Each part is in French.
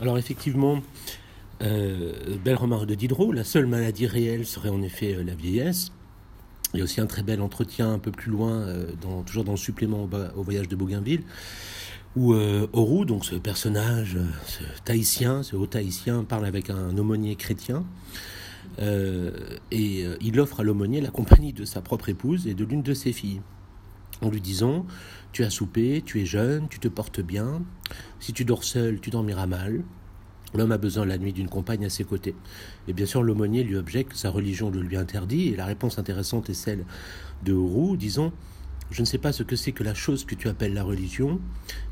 Alors effectivement, euh, belle remarque de Diderot, la seule maladie réelle serait en effet euh, la vieillesse. Il y a aussi un très bel entretien un peu plus loin, euh, toujours dans le supplément au, voyage de Bougainville, où euh, donc ce personnage, ce ce haut tahitien, parle avec un aumônier chrétien. et il offre à l'aumônier la compagnie de sa propre épouse et de l'une de ses filles, en lui disant Tu as soupé, tu es jeune, tu te portes bien, si tu dors seul, tu dormiras mal, L'homme a besoin la nuit d'une compagne à ses côtés. Et bien sûr, l'aumônier lui objecte que sa religion le lui interdit, et la réponse intéressante est celle de Roux, disant Je ne sais pas ce que c'est que la chose que tu appelles la religion,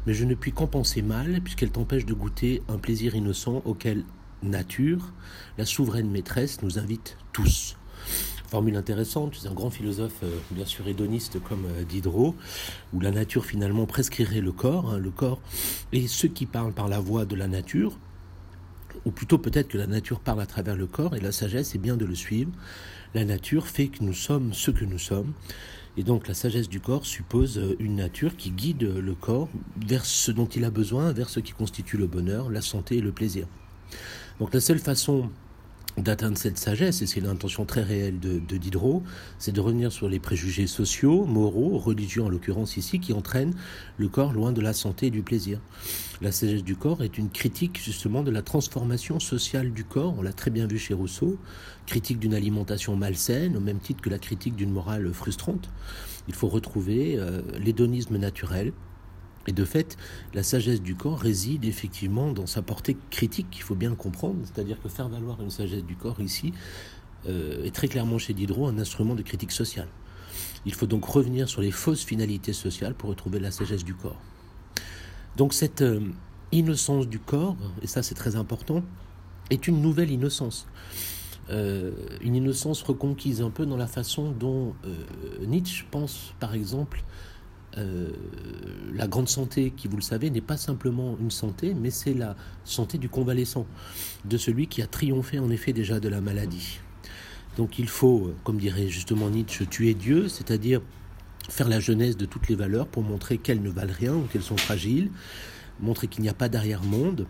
mais je ne puis qu'en penser mal, puisqu'elle t'empêche de goûter un plaisir innocent auquel nature, la souveraine maîtresse, nous invite tous. Formule intéressante, c'est un grand philosophe, euh, bien sûr hédoniste comme euh, Diderot, où la nature finalement prescrirait le corps, hein, le corps, et ceux qui parlent par la voix de la nature, ou plutôt peut-être que la nature parle à travers le corps, et la sagesse est bien de le suivre. La nature fait que nous sommes ce que nous sommes, et donc la sagesse du corps suppose euh, une nature qui guide le corps vers ce dont il a besoin, vers ce qui constitue le bonheur, la santé et le plaisir. Donc la seule façon d'atteindre cette sagesse, et c'est l'intention très réelle de, Diderot, c'est de revenir sur les préjugés sociaux, moraux, religieux en l'occurrence ici, qui entraînent le corps loin de la santé et du plaisir. La sagesse du corps est une critique justement de la transformation sociale du corps, on l'a très bien vu chez Rousseau, critique d'une alimentation malsaine, au même titre que la critique d'une morale frustrante. Il faut retrouver euh, l'hédonisme naturel, et de fait, la sagesse du corps réside effectivement dans sa portée critique, il faut bien le comprendre, c'est-à-dire que faire valoir une sagesse du corps ici euh, est très clairement chez Diderot un instrument de critique sociale. Il faut donc revenir sur les fausses finalités sociales pour retrouver la sagesse du corps. Donc cette euh, innocence du corps, et ça c'est très important, est une nouvelle innocence. Euh, une innocence reconquise un peu dans la façon dont Nietzsche pense par exemple euh, la grande santé, qui vous le savez, n'est pas simplement une santé, mais c'est la santé du convalescent, de celui qui a triomphé en effet déjà de la maladie. Donc il faut, comme dirait justement Nietzsche, tuer Dieu, c'est-à-dire faire la jeunesse de toutes les valeurs pour montrer qu'elles ne valent rien ou qu'elles sont fragiles, montrer qu'il n'y a pas d'arrière-monde.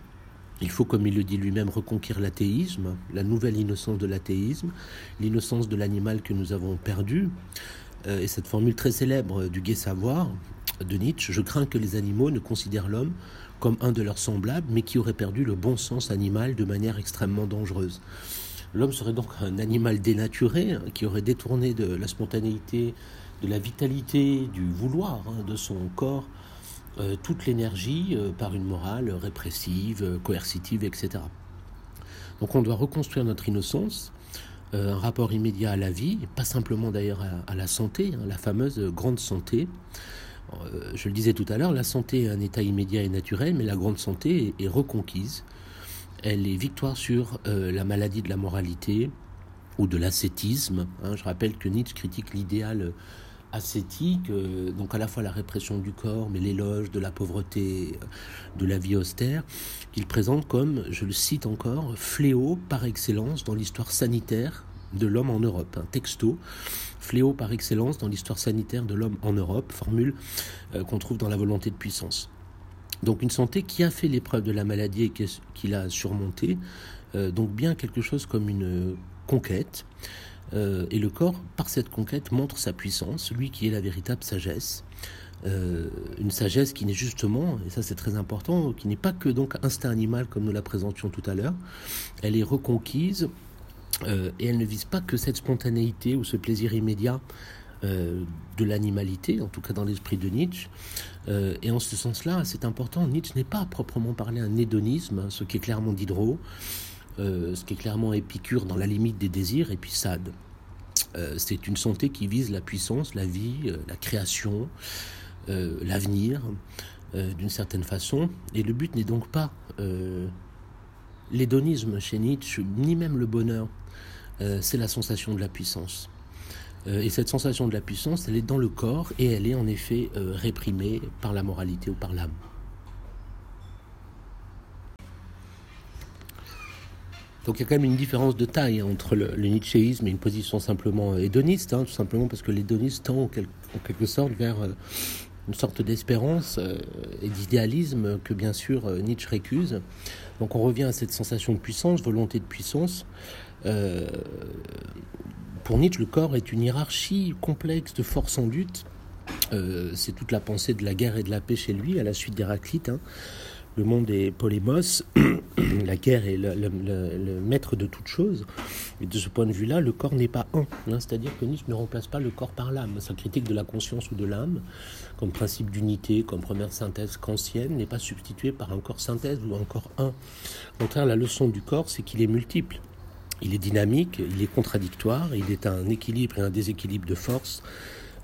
Il faut, comme il le dit lui-même, reconquérir l'athéisme, la nouvelle innocence de l'athéisme, l'innocence de l'animal que nous avons perdu. Euh, et cette formule très célèbre du gai savoir de Nietzsche, je crains que les animaux ne considèrent l'homme comme un de leurs semblables, mais qui aurait perdu le bon sens animal de manière extrêmement dangereuse. L'homme serait donc un animal dénaturé, hein, qui aurait détourné de la spontanéité, de la vitalité, du vouloir hein, de son corps, euh, toute l'énergie euh, par une morale répressive, coercitive, etc. Donc on doit reconstruire notre innocence, euh, un rapport immédiat à la vie, pas simplement d'ailleurs à, la santé, hein, la fameuse grande santé. Euh, je le disais tout à l'heure, la santé est un état immédiat et naturel, mais la grande santé est, reconquise. Elle est victoire sur euh, la maladie de la moralité ou de l'ascétisme. Hein. Je rappelle que Nietzsche critique l'idéal ascétique, donc à la fois la répression du corps, mais l'éloge de la pauvreté, de la vie austère, qu'il présente comme, je le cite encore, fléau par excellence dans l'histoire sanitaire de l'homme en Europe. Un texto, fléau par excellence dans l'histoire sanitaire de l'homme en Europe, formule euh, qu'on trouve dans la volonté de puissance. Donc une santé qui a fait l'épreuve de la maladie et qui l'a surmontée, euh, donc bien quelque chose comme une conquête. Euh, et le corps, par cette conquête, montre sa puissance, lui qui est la véritable sagesse. Euh, une sagesse qui n'est justement, et ça c'est très important, qui n'est pas que donc instinct animal comme nous la présentions tout à l'heure, elle est reconquise euh, et elle ne vise pas que cette spontanéité ou ce plaisir immédiat de l'animalité, en tout cas dans l'esprit de Nietzsche. et en ce sens-là, c'est important, Nietzsche n'est pas à proprement parler un hédonisme, ce qui est clairement Diderot, ce qui est clairement Épicure dans la limite des désirs, et puis Sade. Euh, c'est une santé qui vise la puissance, la vie, euh, la création, l'avenir, d'une certaine façon. Et le but n'est donc pas l'hédonisme chez Nietzsche, ni même le bonheur. c'est la sensation de la puissance. et cette sensation de la puissance, elle est dans le corps et elle est en effet réprimée par la moralité ou par l'âme. Donc il y a quand même une différence de taille entre le, nietzschéisme et une position simplement hédoniste, hein, tout simplement parce que l'hédonisme tend en, quelque sorte vers euh, une sorte d'espérance et d'idéalisme que bien sûr Nietzsche récuse. Donc on revient à cette sensation de puissance, volonté de puissance. pour Nietzsche, le corps est une hiérarchie complexe de forces en lutte. c'est toute la pensée de la guerre et de la paix chez lui, à la suite d'Héraclite. Hein le monde est polémos, la guerre est le, maître de toute chose. Et de ce point de vue-là, le corps n'est pas un. Hein. C'est-à-dire que Nietzsche ne remplace pas le corps par l'âme. Sa critique de la conscience ou de l'âme, comme principe d'unité, comme première synthèse kantienne, n'est pas substituée par un corps synthèse ou un corps un. Au contraire, la leçon du corps, c'est qu'il est multiple. Il est dynamique, il est contradictoire, il est un équilibre et un déséquilibre de force,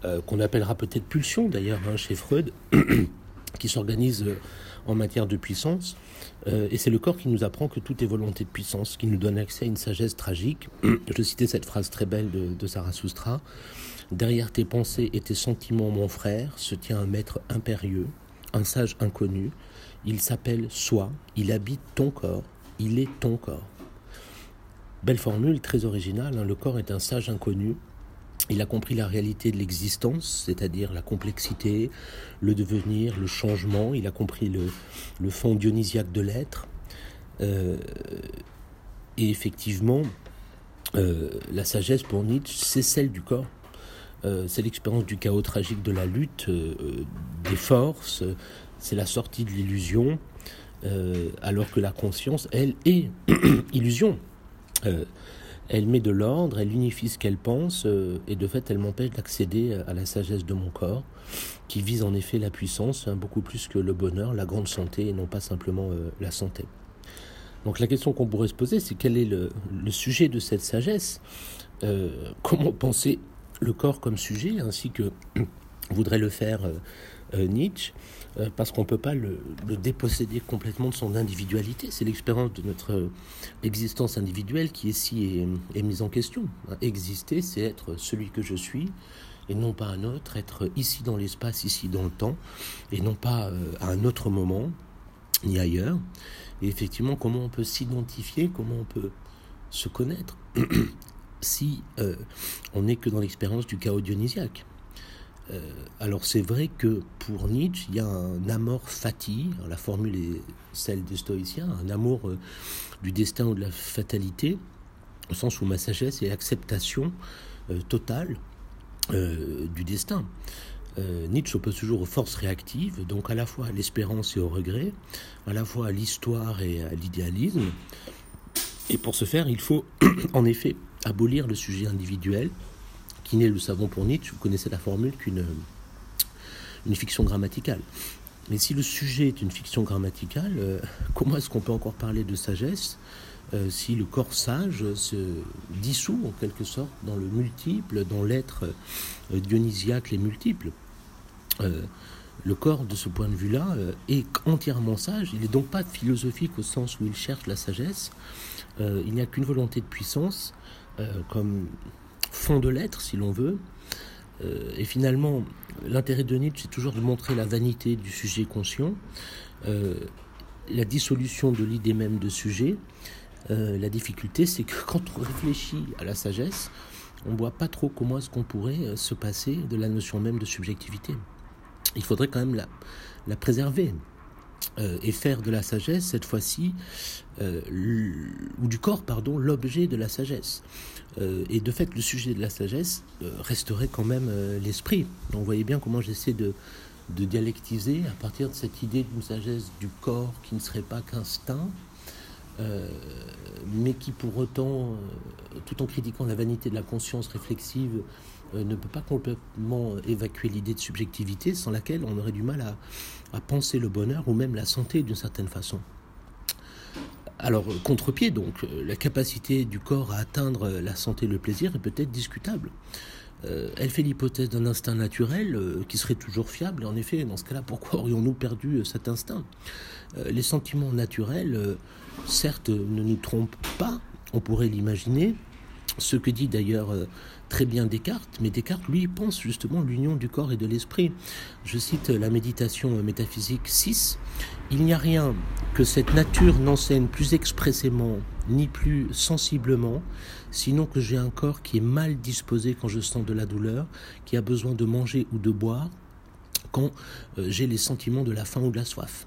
euh, qu'on appellera peut-être pulsion d'ailleurs hein, chez Freud, qui s'organise en matière de puissance. Euh, et c'est le corps qui nous apprend que tout est volonté de puissance, qui nous donne accès à une sagesse tragique. Je citais cette phrase très belle de, de Zarathustra. Derrière tes pensées et tes sentiments, mon frère, se tient un maître impérieux, un sage inconnu. Il s'appelle soi, il habite ton corps, il est ton corps. Belle formule, très originale. Hein. Le corps est un sage inconnu il a compris la réalité de l'existence, c'est-à-dire la complexité, le devenir, le changement. Il a compris le, fond dionysiaque de l'être. Euh, et effectivement, euh, la sagesse pour Nietzsche, c'est celle du corps. Euh, c'est l'expérience du chaos tragique de la lutte, des forces, c'est la sortie de l'illusion, alors que la conscience, elle, est illusion elle met de l'ordre, elle unifie ce qu'elle pense, euh, et de fait, elle m'empêche d'accéder à la sagesse de mon corps, qui vise en effet la puissance, hein, beaucoup plus que le bonheur, la grande santé, et non pas simplement euh, la santé. Donc la question qu'on pourrait se poser, c'est quel est le, sujet de cette sagesse? Euh, Comment penser le corps comme sujet, ainsi que voudrait le faire Nietzsche euh, parce qu'on ne peut pas le, déposséder complètement de son individualité. C'est l'expérience de notre existence individuelle qui ici est, mise en question. Exister, c'est être celui que je suis et non pas un autre, être ici dans l'espace, ici dans le temps, et non pas euh, à un autre moment, ni ailleurs. Et effectivement, comment on peut s'identifier, comment on peut se connaître si euh, on n'est que dans l'expérience du chaos dionysiaque. Euh, alors c'est vrai que pour Nietzsche, il y a un amour fati, la formule est celle des stoïciens, un amour euh, du destin ou de la fatalité, au sens où ma sagesse est l'acceptation euh, totale du destin. Nietzsche oppose toujours aux forces réactives, donc à la fois à l'espérance et au regret, à la fois à l'histoire et à l'idéalisme. Et pour ce faire, il faut en effet abolir le sujet individuel, n'est, le savons pour Nietzsche, vous connaissez la formule, qu'une une fiction grammaticale. Mais si le sujet est une fiction grammaticale, euh, comment est-ce qu'on peut encore parler de sagesse euh, si le corps sage se dissout en quelque sorte dans le multiple, dans l'être euh, dionysiaque les multiples Le corps, de ce point de vue-là, est entièrement sage. Il n'est donc pas philosophique au sens où il cherche la sagesse. il n'y a qu'une volonté de puissance, comme fond de l'être, si l'on veut. Euh, et finalement, l'intérêt de Nietzsche, c'est toujours de montrer la vanité du sujet conscient, euh, la dissolution de l'idée même de sujet. Euh, la difficulté, c'est que quand on réfléchit à la sagesse, on ne voit pas trop comment est-ce qu'on pourrait se passer de la notion même de subjectivité. Il faudrait quand même la, la préserver. et faire de la sagesse, cette fois-ci, ou du corps, pardon, l'objet de la sagesse. Euh, et de fait, le sujet de la sagesse euh, resterait quand même euh, l'esprit. Donc, vous voyez bien comment j'essaie de, dialectiser à partir de cette idée d'une sagesse du corps qui ne serait pas qu'instinct, mais qui pour autant, tout en critiquant la vanité de la conscience réflexive, ne peut pas complètement évacuer l'idée de subjectivité sans laquelle on aurait du mal à penser le bonheur ou même la santé d'une certaine façon. Alors, contre-pied, donc, euh, la capacité du corps à atteindre la santé et le plaisir est peut-être discutable. Euh, elle fait l'hypothèse d'un instinct naturel euh, qui serait toujours fiable. Et en effet, dans ce cas-là, pourquoi aurions-nous perdu cet instinct? Les sentiments naturels, certes, ne nous trompent pas, on pourrait l'imaginer. Ce que dit d'ailleurs très bien Descartes, mais Descartes, lui, pense justement l'union du corps et de l'esprit. Je cite la méditation métaphysique 6. Il n'y a rien que cette nature n'enseigne plus expressément ni plus sensiblement, sinon que j'ai un corps qui est mal disposé quand je sens de la douleur, qui a besoin de manger ou de boire, quand j'ai les sentiments de la faim ou de la soif.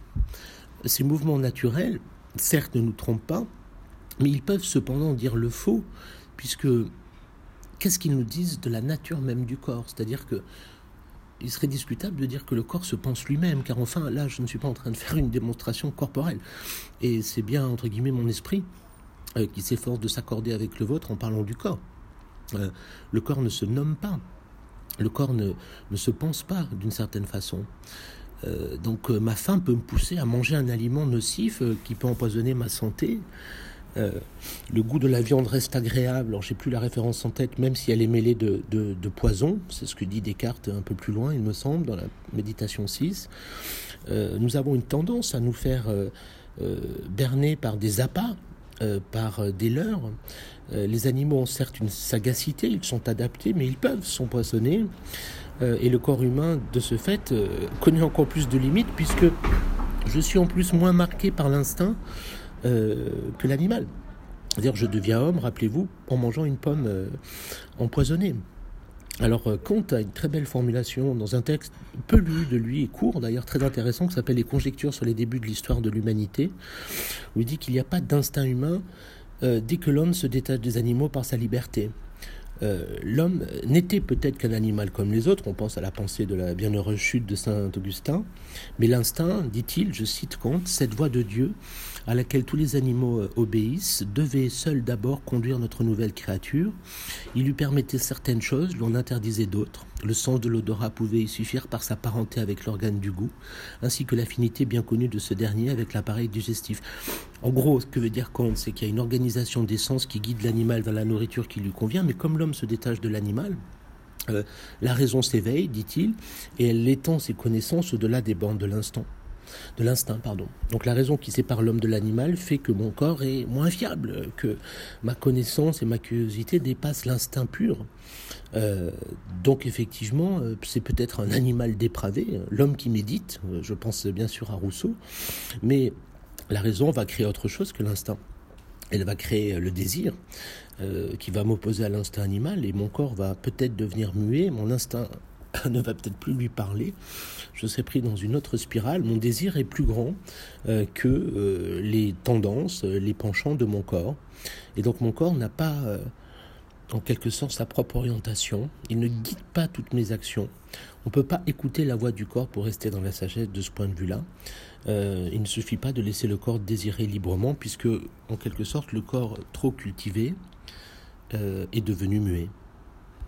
Ces mouvements naturels, certes, ne nous trompent pas, mais ils peuvent cependant dire le faux, puisque qu'est-ce qu'ils nous disent de la nature même du corps? C'est-à-dire que il serait discutable de dire que le corps se pense lui-même, car enfin, là, je ne suis pas en train de faire une démonstration corporelle. Et c'est bien, entre guillemets, mon esprit euh, qui s'efforce de s'accorder avec le vôtre en parlant du corps. Euh, le corps ne se nomme pas. Le corps ne, se pense pas d'une certaine façon. Euh, donc ma faim peut me pousser à manger un aliment nocif qui peut empoisonner ma santé. Le goût de la viande reste agréable. Alors, j'ai plus la référence en tête, même si elle est mêlée de, poison. C'est ce que dit Descartes un peu plus loin, il me semble, dans la méditation 6. nous avons une tendance à nous faire berner par des appâts euh, par euh, des leurres. Euh, les animaux ont certes une sagacité, ils sont adaptés, mais ils peuvent s'empoisonner. et le corps humain, de ce fait, connaît encore plus de limites, puisque je suis en plus moins marqué par l'instinct que l'animal. C'est-à-dire, je deviens homme, rappelez-vous, en mangeant une pomme empoisonnée. Alors, euh, Comte a une très belle formulation dans un texte peu lu de lui et court, d'ailleurs très intéressant, qui s'appelle Les conjectures sur les débuts de l'histoire de l'humanité, où il dit qu'il n'y a pas d'instinct humain euh, dès que l'homme se détache des animaux par sa liberté. Euh, l'homme n'était peut-être qu'un animal comme les autres, on pense à la pensée de la bienheureuse chute de Saint Augustin, mais l'instinct, dit-il, je cite Kant, cette voix de Dieu à laquelle tous les animaux euh, obéissent, devait seul d'abord conduire notre nouvelle créature. Il lui permettait certaines choses, lui en interdisait d'autres. Le sens de l'odorat pouvait y suffire par sa parenté avec l'organe du goût, ainsi que l'affinité bien connue de ce dernier avec l'appareil digestif. En gros, ce que veut dire Kant, c'est qu'il y a une organisation des sens qui guide l'animal vers la nourriture qui lui convient, mais comme l'homme se détache de l'animal, euh, la raison s'éveille, dit-il, et elle étend ses connaissances au-delà des bornes de l'instant de l'instinct, pardon. Donc la raison qui sépare l'homme de l'animal fait que mon corps est moins fiable, que ma connaissance et ma curiosité dépassent l'instinct pur. Euh, donc effectivement, euh, c'est peut-être un animal dépravé, l'homme qui médite, je pense bien sûr à Rousseau, mais la raison va créer autre chose que l'instinct. Elle va créer le désir qui va m'opposer à l'instinct animal et mon corps va peut-être devenir muet, mon instinct ne va peut-être plus lui parler. Je serai pris dans une autre spirale. Mon désir est plus grand euh, que euh, les tendances, euh, les penchants de mon corps. Et donc mon corps n'a pas, en quelque sorte, sa propre orientation. Il ne guide pas toutes mes actions. On ne peut pas écouter la voix du corps pour rester dans la sagesse de ce point de vue-là. il ne suffit pas de laisser le corps désirer librement, puisque, en quelque sorte, le corps trop cultivé est devenu muet.